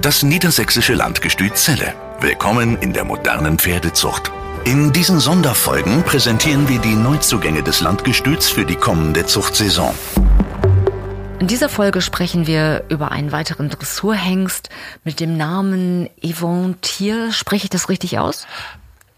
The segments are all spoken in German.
Das niedersächsische Landgestüt Celle. Willkommen in der modernen Pferdezucht. In diesen Sonderfolgen präsentieren wir die Neuzugänge des Landgestüts für die kommende Zuchtsaison. In dieser Folge sprechen wir über einen weiteren Dressurhengst mit dem Namen Yvon Tier. Spreche ich das richtig aus?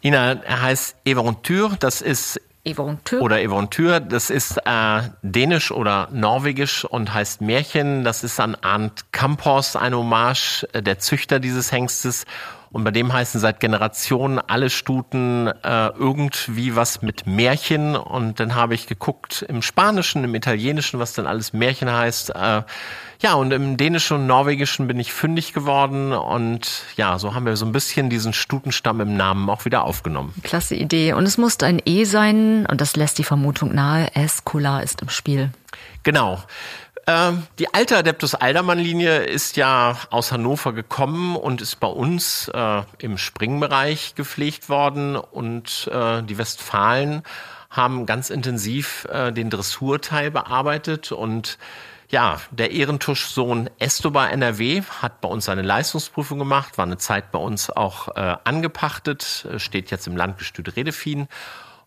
Ina, er heißt Eventyr. Das ist Eventyr. Oder Eventyr, das ist äh, dänisch oder norwegisch und heißt Märchen. Das ist an Arndt Kampos ein Hommage, äh, der Züchter dieses Hengstes. Und bei dem heißen seit Generationen alle Stuten äh, irgendwie was mit Märchen. Und dann habe ich geguckt im Spanischen, im Italienischen, was denn alles Märchen heißt. Äh, ja, und im Dänischen und Norwegischen bin ich fündig geworden. Und ja, so haben wir so ein bisschen diesen Stutenstamm im Namen auch wieder aufgenommen. Klasse Idee. Und es musste ein E sein. Und das lässt die Vermutung nahe, Escola ist im Spiel. Genau. Ähm, die alte Adeptus Aldermann-Linie ist ja aus Hannover gekommen und ist bei uns äh, im Springbereich gepflegt worden. Und äh, die Westfalen haben ganz intensiv äh, den Dressurteil bearbeitet. Und ja, der Ehrentuschsohn Estobar NRW hat bei uns seine Leistungsprüfung gemacht, war eine Zeit bei uns auch äh, angepachtet, äh, steht jetzt im Landgestüt Redefien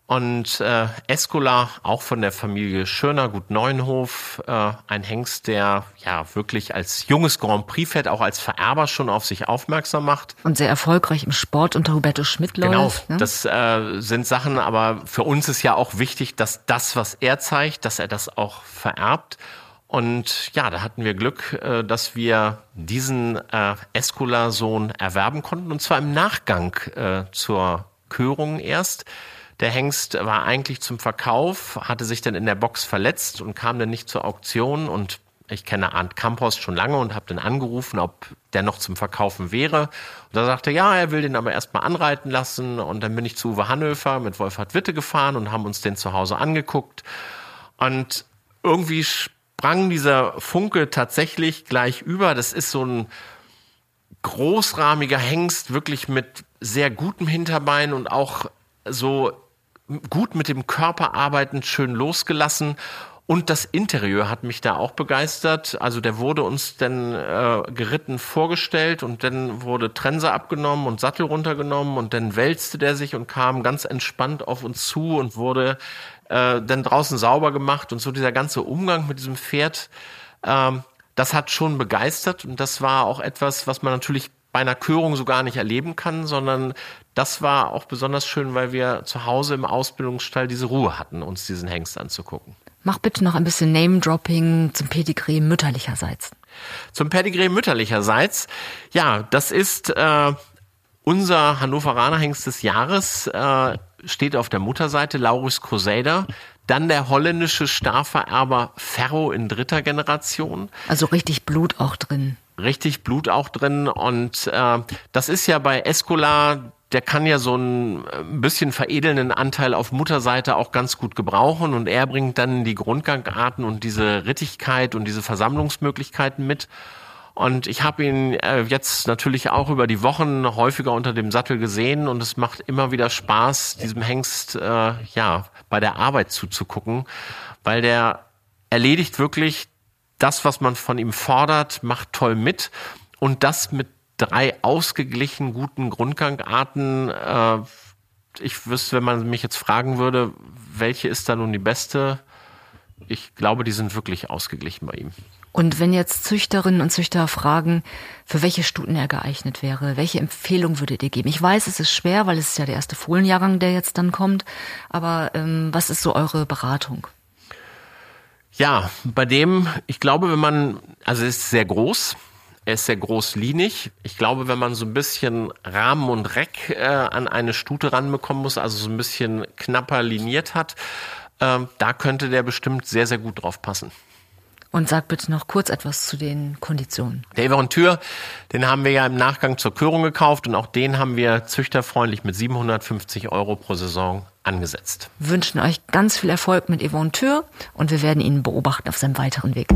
und äh, Escola, auch von der Familie Schöner, Gut Neuenhof, äh, ein Hengst, der ja wirklich als junges Grand Prix fährt, auch als Vererber schon auf sich aufmerksam macht. Und sehr erfolgreich im Sport unter Huberto Schmidt läuft. Genau, ne? das äh, sind Sachen, aber für uns ist ja auch wichtig, dass das, was er zeigt, dass er das auch vererbt. Und ja, da hatten wir Glück, äh, dass wir diesen äh, Escola-Sohn erwerben konnten, und zwar im Nachgang äh, zur Körung erst. Der Hengst war eigentlich zum Verkauf, hatte sich dann in der Box verletzt und kam dann nicht zur Auktion und ich kenne Arndt Campos schon lange und habe dann angerufen, ob der noch zum Verkaufen wäre. Und da sagte ja, er will den aber erstmal anreiten lassen. Und dann bin ich zu Uwe Hannöfer mit Wolfhard Witte gefahren und haben uns den zu Hause angeguckt. Und irgendwie sprang dieser Funke tatsächlich gleich über. Das ist so ein großrahmiger Hengst, wirklich mit sehr gutem Hinterbein und auch so gut mit dem Körper arbeitend, schön losgelassen. Und das Interieur hat mich da auch begeistert. Also der wurde uns dann äh, geritten vorgestellt und dann wurde Trense abgenommen und Sattel runtergenommen und dann wälzte der sich und kam ganz entspannt auf uns zu und wurde äh, dann draußen sauber gemacht und so dieser ganze Umgang mit diesem Pferd, ähm, das hat schon begeistert und das war auch etwas, was man natürlich bei einer Körung so gar nicht erleben kann, sondern das war auch besonders schön, weil wir zu Hause im Ausbildungsstall diese Ruhe hatten, uns diesen Hengst anzugucken. Mach bitte noch ein bisschen Name-Dropping zum Pedigree mütterlicherseits. Zum Pedigree mütterlicherseits, ja, das ist äh, unser Hannoveraner Hengst des Jahres, äh, steht auf der Mutterseite, Laurus Crusader. Dann der holländische Starvererber Ferro in dritter Generation. Also richtig Blut auch drin richtig Blut auch drin. Und äh, das ist ja bei Escola der kann ja so einen äh, bisschen veredelnden Anteil auf Mutterseite auch ganz gut gebrauchen und er bringt dann die Grundgangarten und diese Rittigkeit und diese Versammlungsmöglichkeiten mit. Und ich habe ihn äh, jetzt natürlich auch über die Wochen häufiger unter dem Sattel gesehen und es macht immer wieder Spaß, diesem Hengst äh, ja bei der Arbeit zuzugucken, weil der erledigt wirklich das, was man von ihm fordert, macht toll mit und das mit drei ausgeglichen guten Grundgangarten. Äh, ich wüsste, wenn man mich jetzt fragen würde, welche ist da nun die beste? Ich glaube, die sind wirklich ausgeglichen bei ihm. Und wenn jetzt Züchterinnen und Züchter fragen, für welche Stuten er geeignet wäre, welche Empfehlung würdet ihr geben? Ich weiß, es ist schwer, weil es ist ja der erste Fohlenjahrgang, der jetzt dann kommt. Aber ähm, was ist so eure Beratung? Ja, bei dem, ich glaube, wenn man, also es ist sehr groß, er ist sehr großlinig. Ich glaube, wenn man so ein bisschen Rahmen und Reck äh, an eine Stute ranbekommen muss, also so ein bisschen knapper liniert hat, äh, da könnte der bestimmt sehr, sehr gut drauf passen. Und sag bitte noch kurz etwas zu den Konditionen. Der Everentür, den haben wir ja im Nachgang zur Körung gekauft und auch den haben wir züchterfreundlich mit 750 Euro pro Saison angesetzt. Wir wünschen euch ganz viel Erfolg mit Everentür und wir werden ihn beobachten auf seinem weiteren Weg.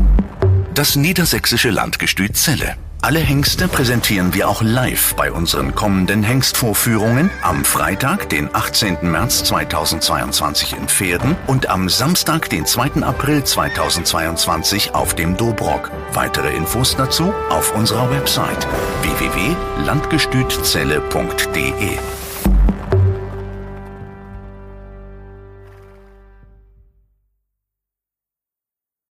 Das niedersächsische Landgestüt Celle. Alle Hengste präsentieren wir auch live bei unseren kommenden Hengstvorführungen am Freitag, den 18. März 2022 in Pferden und am Samstag, den 2. April 2022 auf dem Dobrock. Weitere Infos dazu auf unserer Website www.landgestützelle.de.